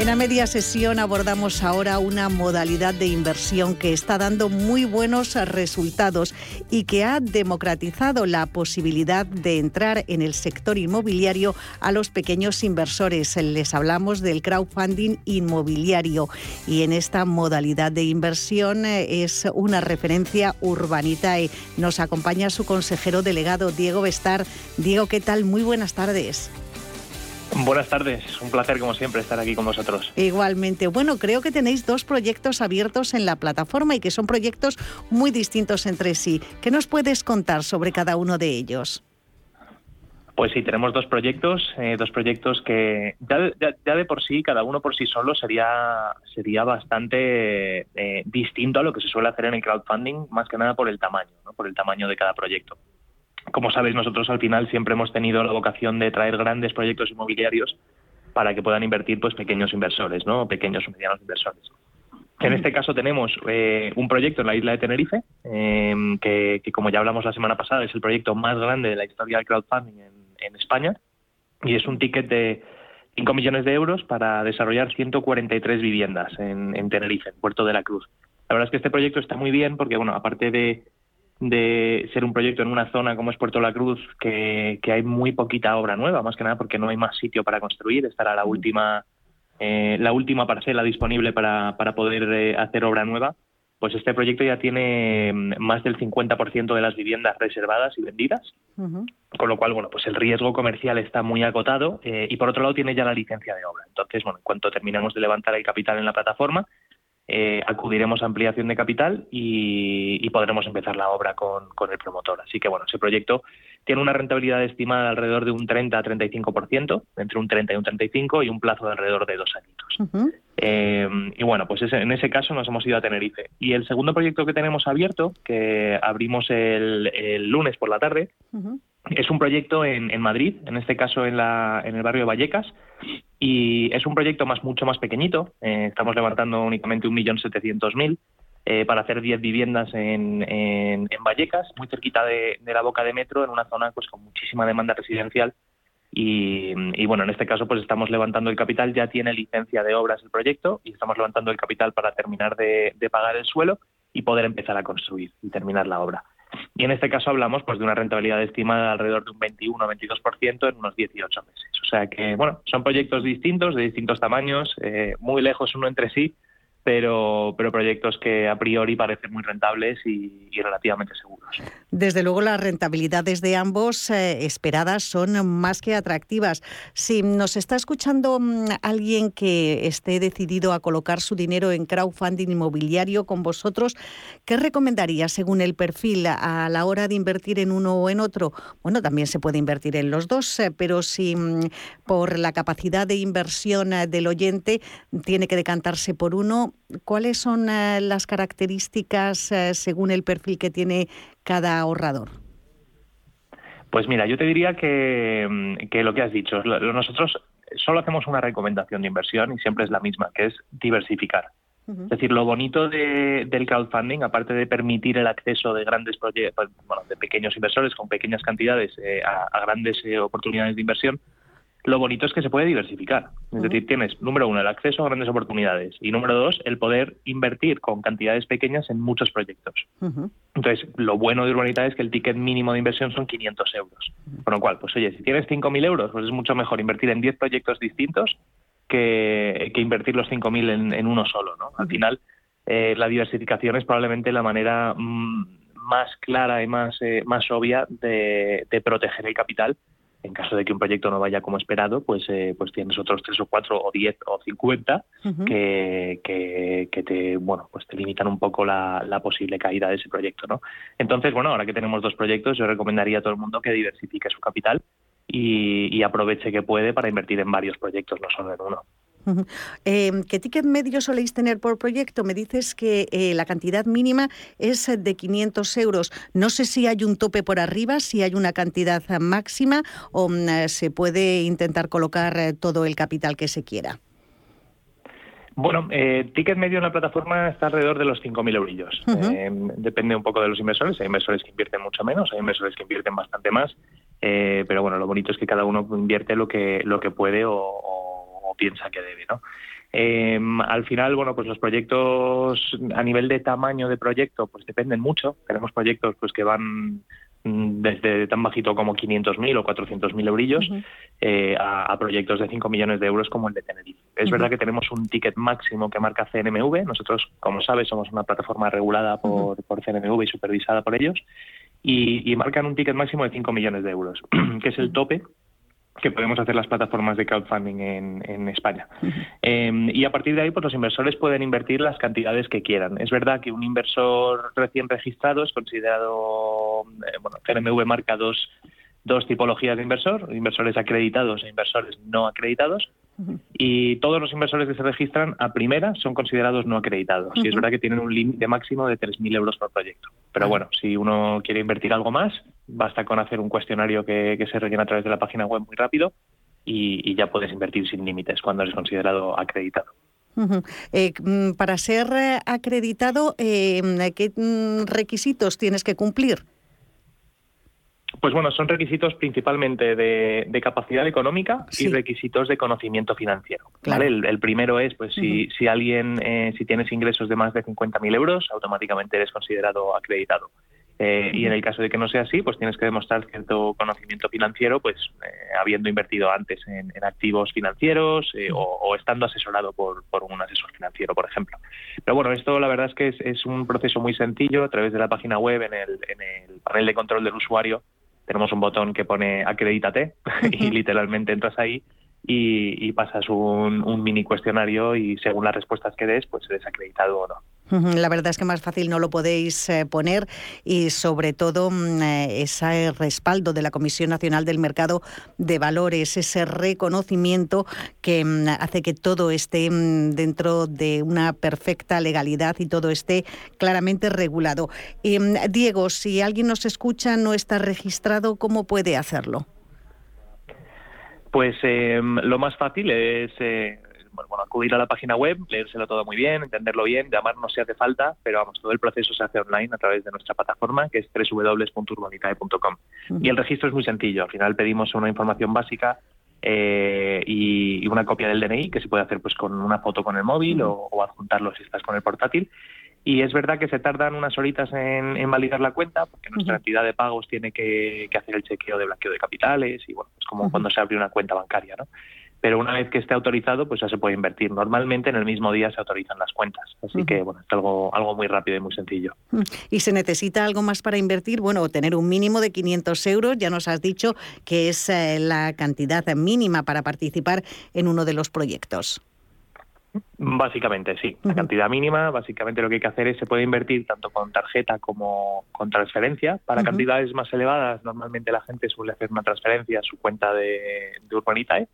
En la media sesión abordamos ahora una modalidad de inversión que está dando muy buenos resultados y que ha democratizado la posibilidad de entrar en el sector inmobiliario a los pequeños inversores. Les hablamos del crowdfunding inmobiliario y en esta modalidad de inversión eh, es una referencia Urbanitae. Nos acompaña su consejero delegado Diego Bestar. Diego, ¿qué tal? Muy buenas tardes. Buenas tardes, un placer como siempre estar aquí con vosotros. Igualmente. Bueno, creo que tenéis dos proyectos abiertos en la plataforma y que son proyectos muy distintos entre sí. ¿Qué nos puedes contar sobre cada uno de ellos? Pues sí, tenemos dos proyectos, eh, dos proyectos que ya, de por sí, cada uno por sí solo sería, sería bastante eh, distinto a lo que se suele hacer en el crowdfunding, más que nada por el tamaño, ¿no? por el tamaño de cada proyecto como sabéis, nosotros al final siempre hemos tenido la vocación de traer grandes proyectos inmobiliarios para que puedan invertir pues pequeños inversores, ¿no? Pequeños o medianos inversores. En este caso tenemos eh, un proyecto en la isla de Tenerife, em, que, como ya hablamos la semana pasada, es el proyecto más grande de la historia del crowdfunding en, España y es un ticket de 5 millones de euros para desarrollar 143 viviendas en, en Tenerife, en Puerto de la Cruz. La verdad es que este proyecto está muy bien porque, bueno, aparte de de ser un proyecto en una zona como es Puerto La Cruz, que, hay muy poquita obra nueva, más que nada porque no hay más sitio para construir, estará la última, eh, la última parcela disponible para, para poder eh, hacer obra nueva, pues este proyecto ya tiene mm, más del 50% de las viviendas reservadas y vendidas, con lo cual, bueno, pues el riesgo comercial está muy acotado eh, y por otro lado tiene ya la licencia de obra. Entonces, bueno, en cuanto terminamos de levantar el capital en la plataforma, eh, acudiremos a ampliación de capital y, podremos empezar la obra con, el promotor. Así que bueno, ese proyecto tiene una rentabilidad estimada alrededor de un 30 a 35%, entre un 30 y un 35 y un plazo de alrededor de dos añitos. Eh, y bueno, pues en ese caso nos hemos ido a Tenerife. Y el segundo proyecto que tenemos abierto, que abrimos el, lunes por la tarde, es un proyecto en, en, Madrid, en este caso en, la, en el barrio de Vallecas, y es un proyecto más mucho más pequeñito. Eh, estamos levantando únicamente 1.700.000 eh, para hacer 10 viviendas en, Vallecas, muy cerquita de, la boca de metro, en una zona pues con muchísima demanda residencial. Y, bueno, en este caso pues estamos levantando el capital, ya tiene licencia de obras el proyecto y estamos levantando el capital para terminar de pagar el suelo y poder empezar a construir y terminar la obra. Y en este caso hablamos pues de una rentabilidad estimada alrededor de un 21 o 22% en unos 18 meses. O sea que, bueno, son proyectos distintos, de distintos tamaños, eh, muy lejos uno entre sí, pero, pero proyectos que a priori parecen muy rentables y, relativamente seguros. Desde luego las rentabilidades de ambos eh, esperadas son más que atractivas. Si nos está escuchando mm, alguien que esté decidido a colocar su dinero en crowdfunding inmobiliario con vosotros, ¿qué recomendaría según el perfil a la hora de invertir en uno o en otro? Bueno, también se puede invertir en los dos, eh, pero si mm, por la capacidad de inversión eh, del oyente tiene que decantarse por uno, ¿cuáles son eh, las características según el perfil que tiene cada ahorrador? Pues mira, yo te diría que, mm, lo que has dicho, nosotros solo hacemos una recomendación de inversión y siempre es la misma, que es diversificar. Es decir, lo bonito del crowdfunding, aparte de permitir el acceso de grandes proyectos, bueno, de pequeños inversores con pequeñas cantidades eh, a, grandes oportunidades de inversión, lo bonito es que se puede diversificar. Es decir, tienes, número uno, el acceso a grandes oportunidades y número dos, el poder invertir con cantidades pequeñas en muchos proyectos. Entonces, lo bueno de Urbanita es que el ticket mínimo de inversión son 500 euros. Con lo cual, pues oye, si tienes 5.000 euros, pues es mucho mejor invertir en 10 proyectos distintos que, invertir los 5.000 en, en uno solo. ¿no? Al final, eh, la diversificación es probablemente la manera mm, más clara y más, eh, más obvia de, de proteger el capital en caso de que un proyecto no vaya como esperado, pues, eh, pues tienes otros tres o cuatro o diez o cincuenta que, que, te, bueno, pues te limitan un poco la, posible caída de ese proyecto, ¿no? Entonces, bueno, ahora que tenemos dos proyectos, yo recomendaría a todo el mundo que diversifique su capital y, aproveche que puede para invertir en varios proyectos, no solo en uno. Em, ¿Qué ticket medio soléis tener por proyecto? Me dices que eh, la cantidad mínima es de 500 euros. No sé si hay un tope por arriba, si hay una cantidad máxima o mm, eh, se puede intentar colocar eh, todo el capital que se quiera. Bueno, eh, ticket medio en la plataforma está alrededor de los 5.000 eurillos. depende un poco de los inversores. Hay inversores que invierten mucho menos, hay inversores que invierten bastante más. pero bueno, lo bonito es que cada uno invierte lo que lo que puede o piensa que debe, ¿no? Em, al final, bueno, pues los proyectos a nivel de tamaño de proyecto, pues dependen mucho. Tenemos proyectos pues que van mm, desde tan bajito como 500.000 o 400.000 eurillos eh, a, proyectos de 5 millones de euros como el de Tenerife. Es verdad que tenemos un ticket máximo que marca CNMV. Nosotros, como sabes, somos una plataforma regulada por, por CNMV y supervisada por ellos. Y, y, marcan un ticket máximo de 5 millones de euros, que es el tope que podemos hacer las plataformas de crowdfunding en, España. Em, y a partir de ahí, pues los inversores pueden invertir las cantidades que quieran. Es verdad que un inversor recién registrado es considerado, eh, bueno, CNMV marca dos, dos tipologías de inversor, inversores acreditados e inversores no acreditados. Y todos los inversores que se registran a primera son considerados no acreditados. Y es verdad que tienen un límite máximo de 3.000 euros por proyecto. Pero bueno, si uno quiere invertir algo más, basta con hacer un cuestionario que, se rellena a través de la página web muy rápido y, ya puedes invertir sin límites cuando eres considerado acreditado. Eh, mm, para ser acreditado, eh, ¿qué mm, requisitos tienes que cumplir? Pues bueno, son requisitos principalmente de, capacidad económica y requisitos de conocimiento financiero. El, primero es, pues, si, si alguien, eh, si tienes ingresos de más de 50.000 euros, automáticamente eres considerado acreditado. Eh, y en el caso de que no sea así, pues tienes que demostrar cierto conocimiento financiero, pues eh, habiendo invertido antes en, activos financieros o, estando asesorado por, un asesor financiero, por ejemplo. Pero bueno, esto la verdad es que es, es un proceso muy sencillo a través de la página web, en el, en el panel de control del usuario tenemos un botón que pone acredítate y literalmente entras ahí y, pasas un, mini cuestionario y según las respuestas que des, pues eres acreditado o no. La verdad es que más fácil no lo podéis eh, poner y sobre todo mm, eh, ese respaldo de la Comisión Nacional del Mercado de Valores, ese reconocimiento que mm, hace que todo esté mm, dentro de una perfecta legalidad y todo esté claramente regulado. Diego, si alguien nos escucha, no está registrado, ¿cómo puede hacerlo? Pues em, lo más fácil es eh, bueno, acudir a la página web, leérselo todo muy bien, entenderlo bien, llamarnos si hace falta, pero vamos, todo el proceso se hace online a través de nuestra plataforma, que es www.urbanitae.com. Y el registro es muy sencillo. Al final pedimos una información básica eh, y, una copia del DNI, que se puede hacer pues con una foto con el móvil o, o adjuntarlo si estás con el portátil. Y es verdad que se tardan unas horitas en, validar la cuenta, porque nuestra entidad de pagos tiene que, hacer el chequeo de blanqueo de capitales y bueno, es como cuando se abre una cuenta bancaria, ¿no? Pero una vez que esté autorizado, pues ya se puede invertir. Normalmente en el mismo día se autorizan las cuentas, así que bueno, es algo, algo muy rápido y muy sencillo. ¿Y se necesita algo más para invertir? Bueno, tener un mínimo de 500 euros, ya nos has dicho que es eh, la cantidad mínima para participar en uno de los proyectos. Básicamente, sí. La cantidad mínima, básicamente lo que hay que hacer es se puede invertir tanto con tarjeta como con transferencia. Para cantidades más elevadas, normalmente la gente suele hacer una transferencia a su cuenta de, Urbanitae.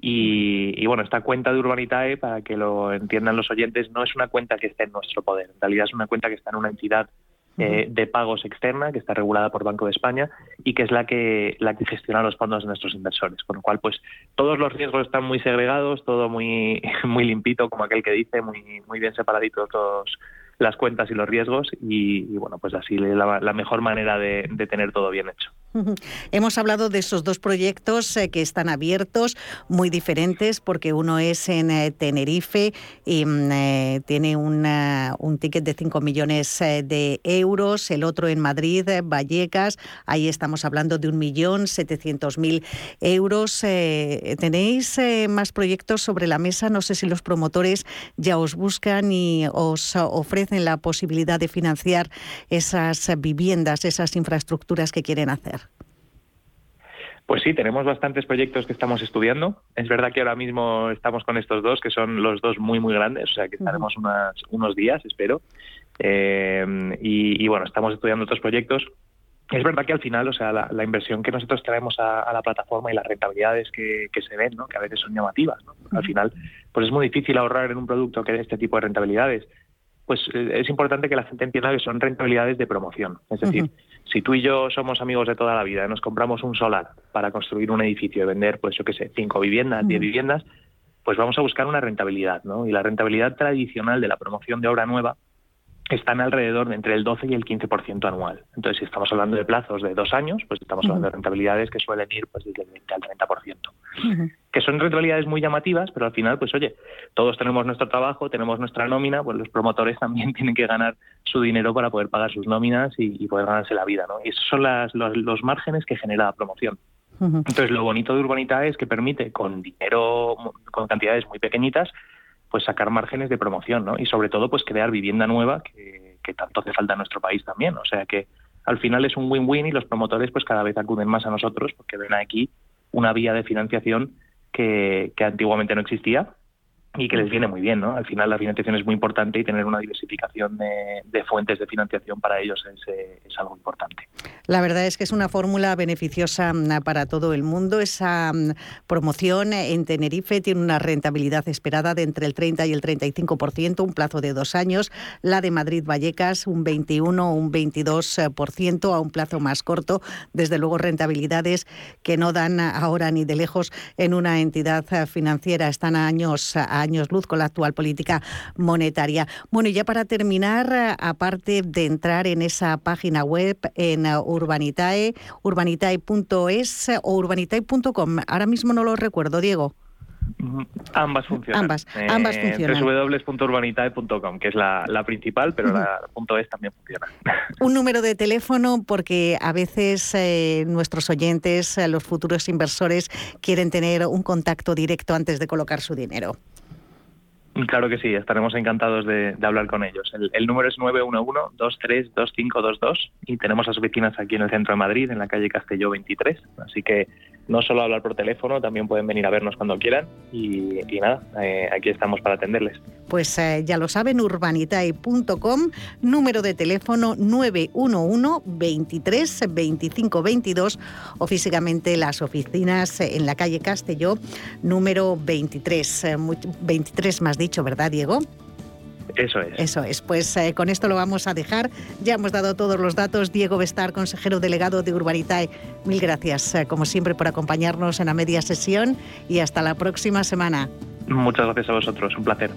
Y, y, bueno, esta cuenta de Urbanitae, para que lo entiendan los oyentes, no es una cuenta que esté en nuestro poder. En realidad es una cuenta que está en una entidad eh, de pagos externa que está regulada por Banco de España y que es la que la que gestiona los fondos de nuestros inversores con lo cual pues todos los riesgos están muy segregados todo muy muy limpito como aquel que dice muy muy bien separaditos todos las cuentas y los riesgos y, bueno, pues así la, la mejor manera de, tener todo bien hecho. Hemos hablado de esos dos proyectos eh, que están abiertos, muy diferentes, porque uno es en eh, Tenerife y mm, eh, tiene un ticket de 5 millones de euros, el otro en Madrid, Vallecas, ahí estamos hablando de 1.700.000 euros. ¿Tenéis más proyectos sobre la mesa? No sé si los promotores ya os buscan y os ofrecen en la posibilidad de financiar esas viviendas, esas infraestructuras que quieren hacer? Pues sí, tenemos bastantes proyectos que estamos estudiando. Es verdad que ahora mismo estamos con estos dos, que son los dos muy, muy grandes, o sea que estaremos unos días, espero. Eh, y, bueno, estamos estudiando otros proyectos es verdad que al final, o sea, la, inversión que nosotros traemos a, la plataforma y las rentabilidades que, se ven, ¿no? que a veces son llamativas, ¿no? al final, pues es muy difícil ahorrar en un producto que dé este tipo de rentabilidades. Pues eh, es importante que la gente entienda que son rentabilidades de promoción. Es decir, si tú y yo somos amigos de toda la vida, y nos compramos un solar para construir un edificio y vender, pues yo qué sé, cinco viviendas, diez viviendas, pues vamos a buscar una rentabilidad, ¿no? Y la rentabilidad tradicional de la promoción de obra nueva están alrededor de entre el 12 y el 15% anual. Entonces, si estamos hablando de plazos de dos años, pues estamos hablando de rentabilidades que suelen ir pues desde el 20 al 30%. Que son rentabilidades muy llamativas, pero al final, pues oye, todos tenemos nuestro trabajo, tenemos nuestra nómina, pues los promotores también tienen que ganar su dinero para poder pagar sus nóminas y, poder ganarse la vida, ¿no? Y esos son las, los, los márgenes que genera la promoción. Entonces, lo bonito de Urbanita es que permite, con dinero, con cantidades muy pequeñitas, pues sacar márgenes de promoción, ¿no? Y sobre todo, pues crear vivienda nueva que, que tanto hace falta en nuestro país también. O sea que al final es un win-win y los promotores pues cada vez acuden más a nosotros porque ven aquí una vía de financiación que, que antiguamente no existía y que les viene muy bien, ¿no? Al final la financiación es muy importante y tener una diversificación de, fuentes de financiación para ellos eh, es, algo importante. La verdad es que es una fórmula beneficiosa mm, para todo el mundo. Esa mm, promoción en Tenerife tiene una rentabilidad esperada de entre el 30 y el 35%, un plazo de dos años. La de Madrid-Vallecas, un 21 o un 22% a un plazo más corto. Desde luego, rentabilidades que no dan ahora ni de lejos en una entidad financiera. Están a años a años luz con la actual política monetaria. Bueno, y ya para terminar, aparte de entrar en esa página web en Urbanitae, urbanitae.es o urbanitae.com, ahora mismo no lo recuerdo, Diego. Ambas funcionan. Ambas, ambas eh, funcionan. www.urbanitae.com, que es la, principal, pero la punto .es también funciona. Un número de teléfono, porque a veces eh, nuestros oyentes, eh, los futuros inversores, quieren tener un contacto directo antes de colocar su dinero. Claro que sí, estaremos encantados de, hablar con ellos. El, número es 911-232522 y tenemos las oficinas aquí en el centro de Madrid, en la calle Castelló 23. Así que no solo hablar por teléfono, también pueden venir a vernos cuando quieran y, nada, eh, aquí estamos para atenderles. Pues eh, ya lo saben, urbanitae.com, número de teléfono 911 23 25 22 o físicamente las oficinas en la calle Castelló, número 23, 23 más dicho, ¿verdad, Diego? Eso es. Eso es. Pues eh, con esto lo vamos a dejar. Ya hemos dado todos los datos. Diego Bestar, consejero delegado de Urbanitae, mil gracias, eh, como siempre, por acompañarnos en la media sesión y hasta la próxima semana. Muchas gracias a vosotros. Un placer.